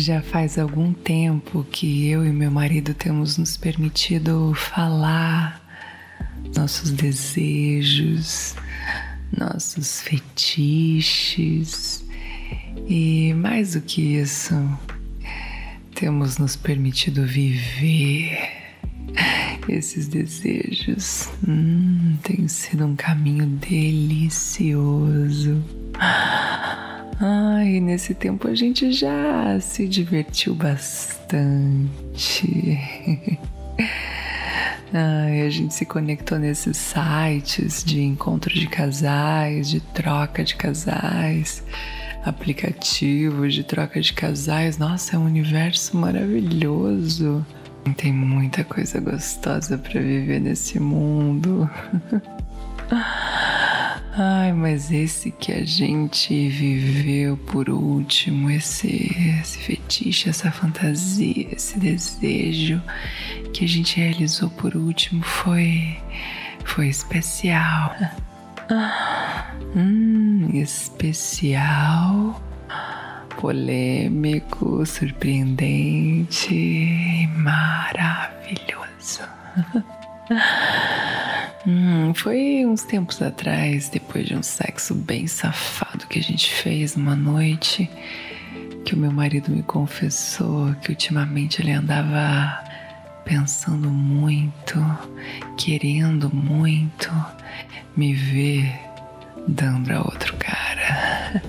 Já faz algum tempo que eu e meu marido temos nos permitido falar nossos desejos, nossos fetiches e mais do que isso, temos nos permitido viver esses desejos. Hum, tem sido um caminho delicioso. Ai, nesse tempo a gente já se divertiu bastante. Ai, a gente se conectou nesses sites de encontro de casais, de troca de casais, aplicativos de troca de casais. Nossa, é um universo maravilhoso. Tem muita coisa gostosa para viver nesse mundo. Ai, mas esse que a gente viveu por último, esse, esse fetiche, essa fantasia, esse desejo que a gente realizou por último foi, foi especial. Hum, especial, polêmico, surpreendente maravilhoso. Hum, foi uns tempos atrás, depois de um sexo bem safado que a gente fez numa noite, que o meu marido me confessou que ultimamente ele andava pensando muito, querendo muito me ver dando a outro cara.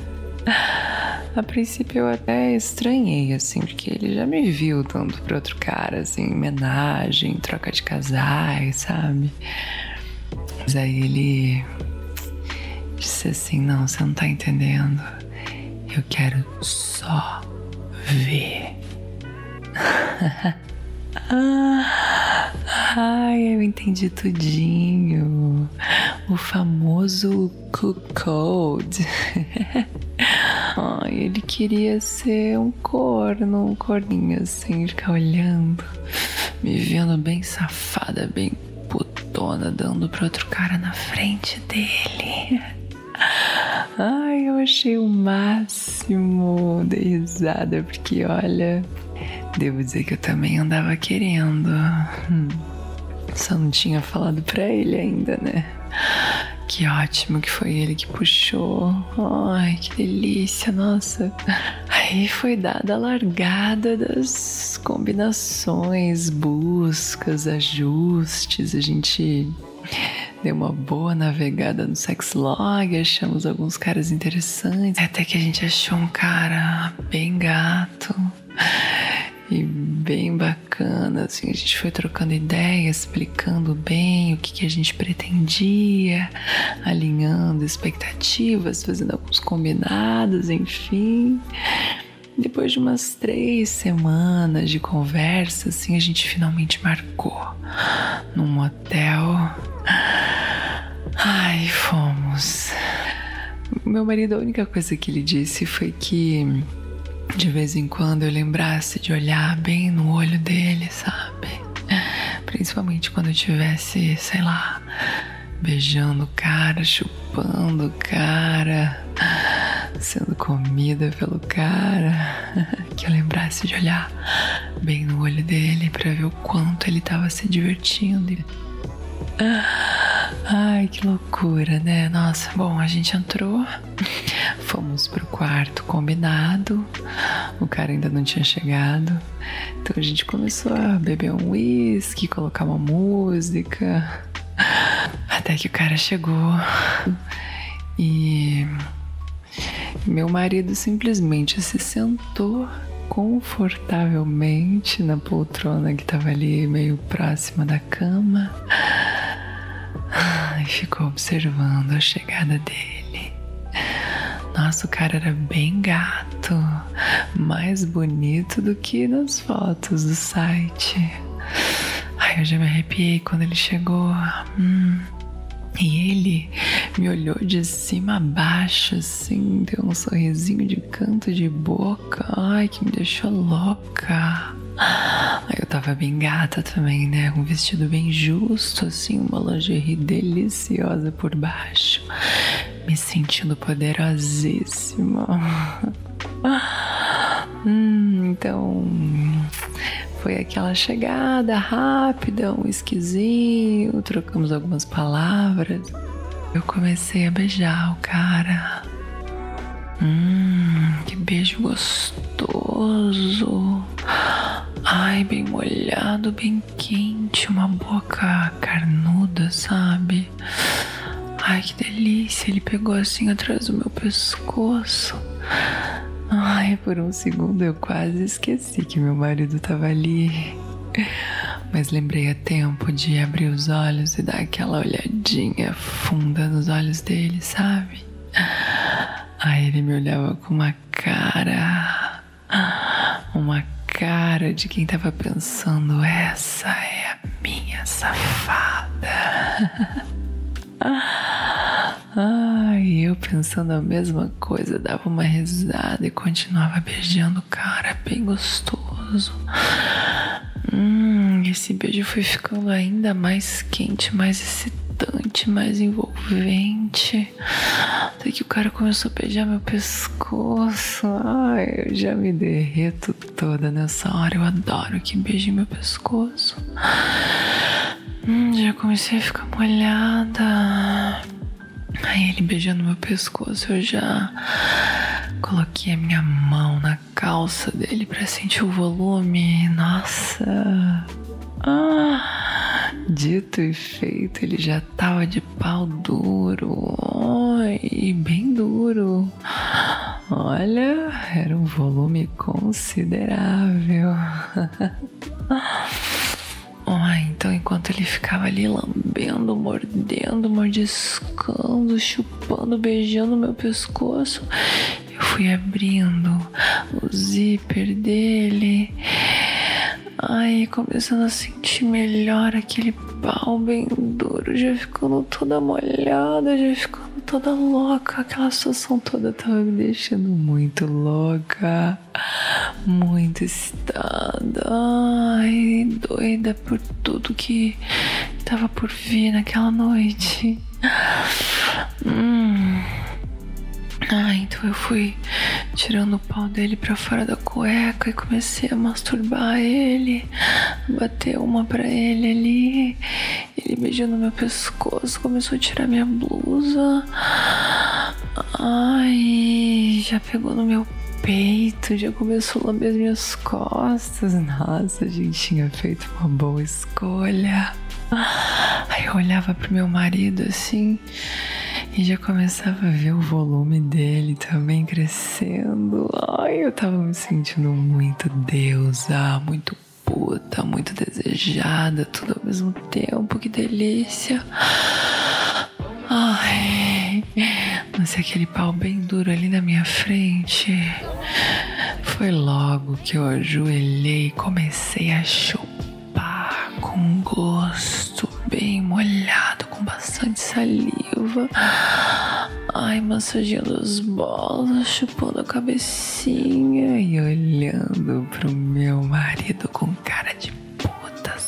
A princípio eu até estranhei, assim, porque ele já me viu dando pra outro cara, assim, homenagem, troca de casais, sabe? Mas aí ele disse assim: Não, você não tá entendendo. Eu quero só ver. ai, eu entendi tudinho. O famoso code. ai, ele queria ser um corno, um corninho assim, ficar olhando, me vendo bem safada, bem dando para outro cara na frente dele. Ai, eu achei o máximo. Dei risada, porque olha, devo dizer que eu também andava querendo. Hum, só não tinha falado pra ele ainda, né? Que ótimo que foi ele que puxou. Ai, que delícia, nossa. Aí foi dada a largada das combinações, buscas, ajustes. A gente deu uma boa navegada no sexlog, achamos alguns caras interessantes. Até que a gente achou um cara bem gato e bem bacana, assim, a gente foi trocando ideias, explicando bem o que, que a gente pretendia, alinhando expectativas, fazendo alguns combinados, enfim. Depois de umas três semanas de conversa, assim, a gente finalmente marcou num motel. Ai, fomos. Meu marido, a única coisa que ele disse foi que de vez em quando eu lembrasse de olhar bem no olho dele, sabe? Principalmente quando eu tivesse, sei lá, beijando o cara, chupando o cara, sendo comida pelo cara, que eu lembrasse de olhar bem no olho dele para ver o quanto ele estava se divertindo. Ai, que loucura, né? Nossa, bom, a gente entrou, fomos pro quarto combinado, o cara ainda não tinha chegado, então a gente começou a beber um whisky, colocar uma música, até que o cara chegou. E meu marido simplesmente se sentou confortavelmente na poltrona que estava ali meio próxima da cama. Ficou observando a chegada dele. Nossa, o cara era bem gato, mais bonito do que nas fotos do site. Ai, eu já me arrepiei quando ele chegou. Hum. E ele me olhou de cima a baixo, assim, deu um sorrisinho de canto de boca. Ai, que me deixou louca. Eu tava bem gata também, né? Um vestido bem justo, assim, uma lingerie deliciosa por baixo. Me sentindo poderosíssima. hum, então. Foi aquela chegada rápida, um esquisinho, trocamos algumas palavras. Eu comecei a beijar o cara. Hum, que beijo gostoso. Ai, bem molhado, bem quente, uma boca carnuda, sabe? Ai, que delícia. Ele pegou assim atrás do meu pescoço. Ai, por um segundo eu quase esqueci que meu marido estava ali. Mas lembrei a tempo de abrir os olhos e dar aquela olhadinha funda nos olhos dele, sabe? Aí ele me olhava com uma cara. Uma cara de quem tava pensando: essa é a minha safada. Ai, eu pensando a mesma coisa, dava uma risada e continuava beijando o cara, bem gostoso. Hum, esse beijo foi ficando ainda mais quente, mais excitante, mais envolvente. Até que o cara começou a beijar meu pescoço. Ai, eu já me derreto toda nessa hora. Eu adoro que beije meu pescoço. Hum, já comecei a ficar molhada. Aí ele beijando meu pescoço, eu já coloquei a minha mão na calça dele para sentir o volume. Nossa! Ah, dito e feito, ele já tava de pau duro. Ai, bem duro. Olha, era um volume considerável. Ah, então enquanto ele ficava ali lambendo, mordendo, mordiscando, chupando, beijando meu pescoço, eu fui abrindo o zíper dele. Ai, começando a sentir melhor aquele pau bem duro, já ficando toda molhada, já ficando toda louca. Aquela situação toda tava me deixando muito louca muito excitada, ai, doida por tudo que tava por vir naquela noite. Hum. Ah, então eu fui tirando o pau dele pra fora da cueca e comecei a masturbar ele, bater uma pra ele ali. Ele beijando meu pescoço, começou a tirar minha blusa. Ai, já pegou no meu peito, já começou a lamber as minhas costas. Nossa, a gente tinha feito uma boa escolha. Aí eu olhava pro meu marido assim e já começava a ver o volume dele também crescendo. Ai, eu tava me sentindo muito deusa, muito puta, muito desejada, tudo ao mesmo tempo. Que delícia. Ai, mas aquele pau bem duro ali na minha frente. Foi logo que eu ajoelhei e comecei a chupar com gosto, bem molhado, com bastante saliva. Ai, massageando as bolas, chupando a cabecinha e olhando pro meu marido com cara de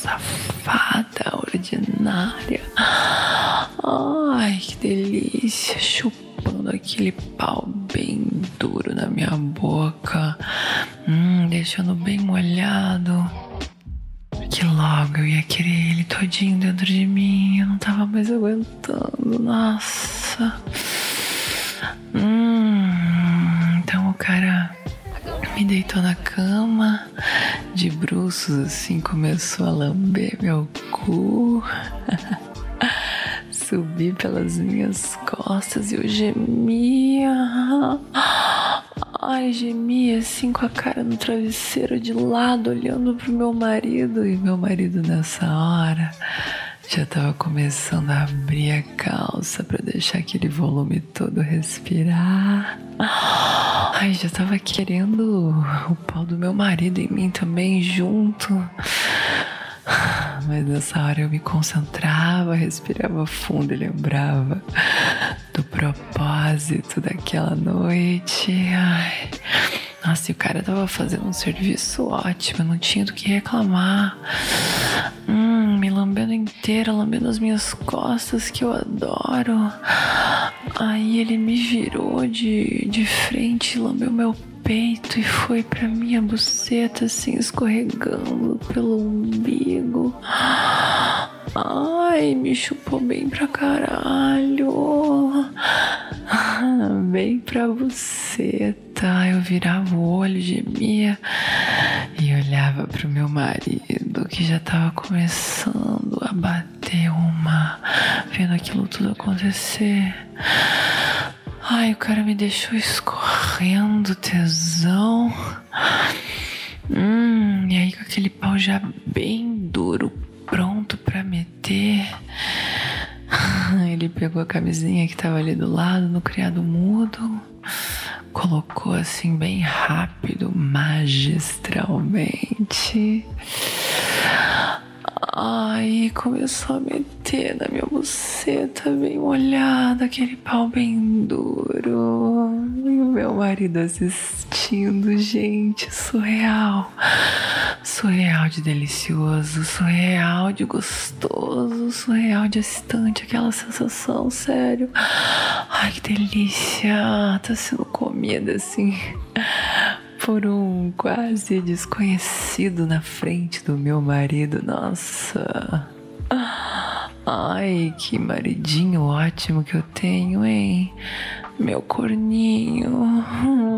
safada, ordinária. Ai, que delícia, chupando aquele pau bem duro na minha boca, hum, deixando bem molhado. Que logo eu ia querer ele todinho dentro de mim, eu não tava mais aguentando, nossa. Hum, então o cara me deitou na cama, de bruços assim, começou a lamber meu cu. Subi pelas minhas costas e eu gemia. Ai, gemia assim com a cara no travesseiro de lado, olhando pro meu marido. E meu marido nessa hora Já tava começando a abrir a calça para deixar aquele volume todo respirar. Ai, já tava querendo o pau do meu marido em mim também junto. Mas nessa hora eu me concentrava, respirava fundo e lembrava do propósito daquela noite. Ai. Nossa, e o cara tava fazendo um serviço ótimo, não tinha do que reclamar. Hum, me lambendo inteira, lambendo as minhas costas que eu adoro. Aí ele me virou de, de frente, lambeu meu peito e foi pra minha buceta assim escorregando pelo umbigo. Ai, me chupou bem pra caralho. Bem pra buceta. Eu virava o olho, gemia e olhava pro meu marido que já tava começando a bater uma, vendo aquilo tudo acontecer. Ai, o cara me deixou escorrendo tesão. Hum, e aí com aquele pau já bem duro, pronto para meter. Ele pegou a camisinha que tava ali do lado no criado mudo, colocou assim bem rápido, magistralmente. Aí começou a meter na minha buceta bem molhada, aquele pau bem duro. E o meu marido assistindo, gente, surreal. Surreal de delicioso, surreal de gostoso, surreal de excitante, aquela sensação, sério. Ai, que delícia. Tá sendo comida assim por um quase desconhecido na frente do meu marido. Nossa. Ai, que maridinho ótimo que eu tenho, hein? Meu corninho,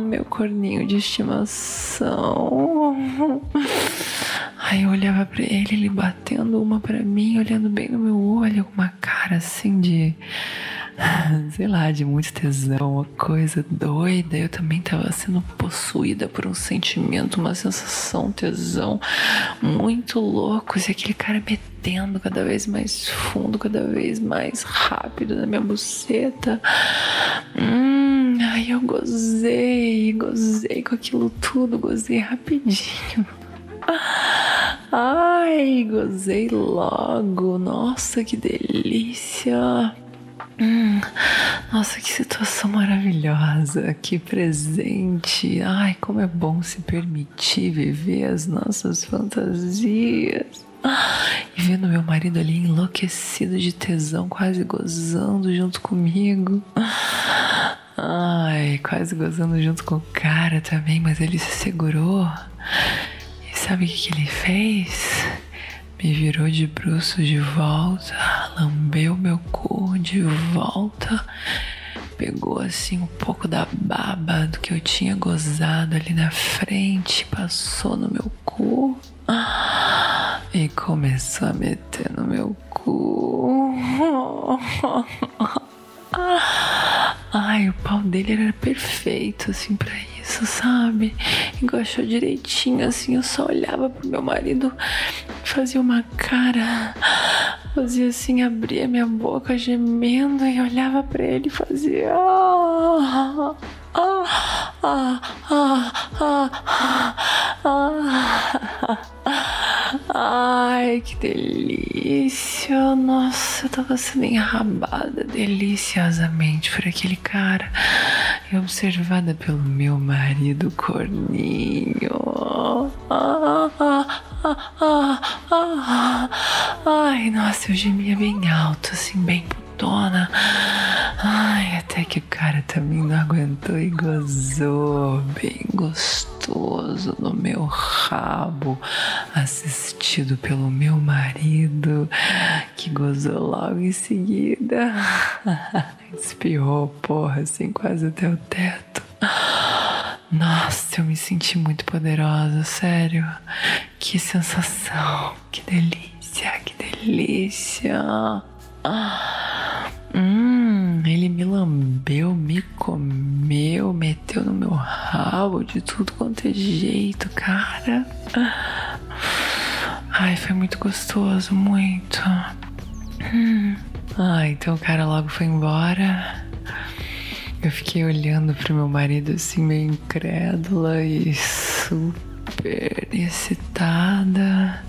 meu corninho de estimação. Aí eu olhava para ele, ele batendo uma para mim, olhando bem no meu olho, com uma cara assim de sei lá, de muito tesão, uma coisa doida. Eu também tava sendo possuída por um sentimento, uma sensação, tesão muito louco. E aquele cara metendo cada vez mais fundo, cada vez mais rápido na minha buceta. Hum, aí eu gozei, gozei com aquilo tudo, gozei rapidinho. Ai, gozei logo. Nossa, que delícia. Hum, nossa, que situação maravilhosa, que presente. Ai, como é bom se permitir viver as nossas fantasias. E vendo meu marido ali enlouquecido de tesão, quase gozando junto comigo. Ai, quase gozando junto com o cara também, mas ele se segurou. E sabe o que, que ele fez? Me virou de bruços de volta, lambeu meu cu de volta, pegou assim um pouco da baba do que eu tinha gozado ali na frente, passou no meu cu e começou a meter no meu cu. Ai, o pau dele era perfeito, assim, pra isso, sabe? Encaixou direitinho, assim. Eu só olhava pro meu marido, fazia uma cara, fazia assim, abria minha boca gemendo e olhava pra ele e fazia. Ah, ah, ah, ah, ah, ah, Ai, que delícia! Nossa, eu tava sendo enrabada deliciosamente por aquele cara e observada pelo meu marido corninho. Ai, nossa, eu gemia bem alto, assim, bem putona. Ai, até que o cara também não aguentou e gozou bem gostoso no meu rabo, assistido pelo meu marido, que gozou logo em seguida. Espirrou, porra, assim, quase até o teto. Nossa, eu me senti muito poderosa, sério. Que sensação, que delícia, que delícia. Hum, ele me lambeu, me comeu, meteu no meu rabo de tudo quanto é jeito, cara. Ai, foi muito gostoso, muito. Ah, então o cara logo foi embora. Eu fiquei olhando pro meu marido assim, meio incrédula e super excitada.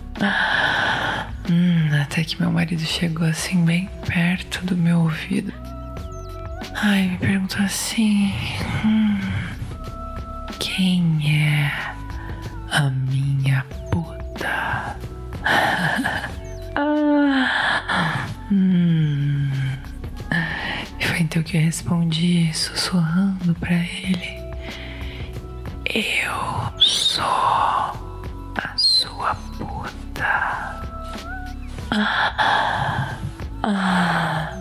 Hum, até que meu marido chegou assim, bem perto do meu ouvido. Ai, me perguntou assim: hum, Quem é a minha puta? ah, hum. Foi então que eu respondi, sussurrando pra ele: Eu sou a sua puta. Ah, ah,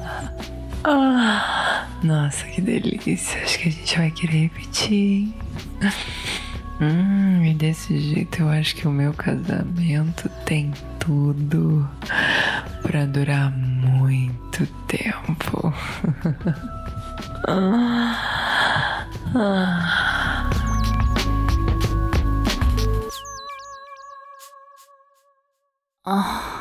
ah. Nossa, que delícia. Acho que a gente vai querer repetir, Hum, e desse jeito eu acho que o meu casamento tem tudo para durar muito tempo. ah, ah. Ah.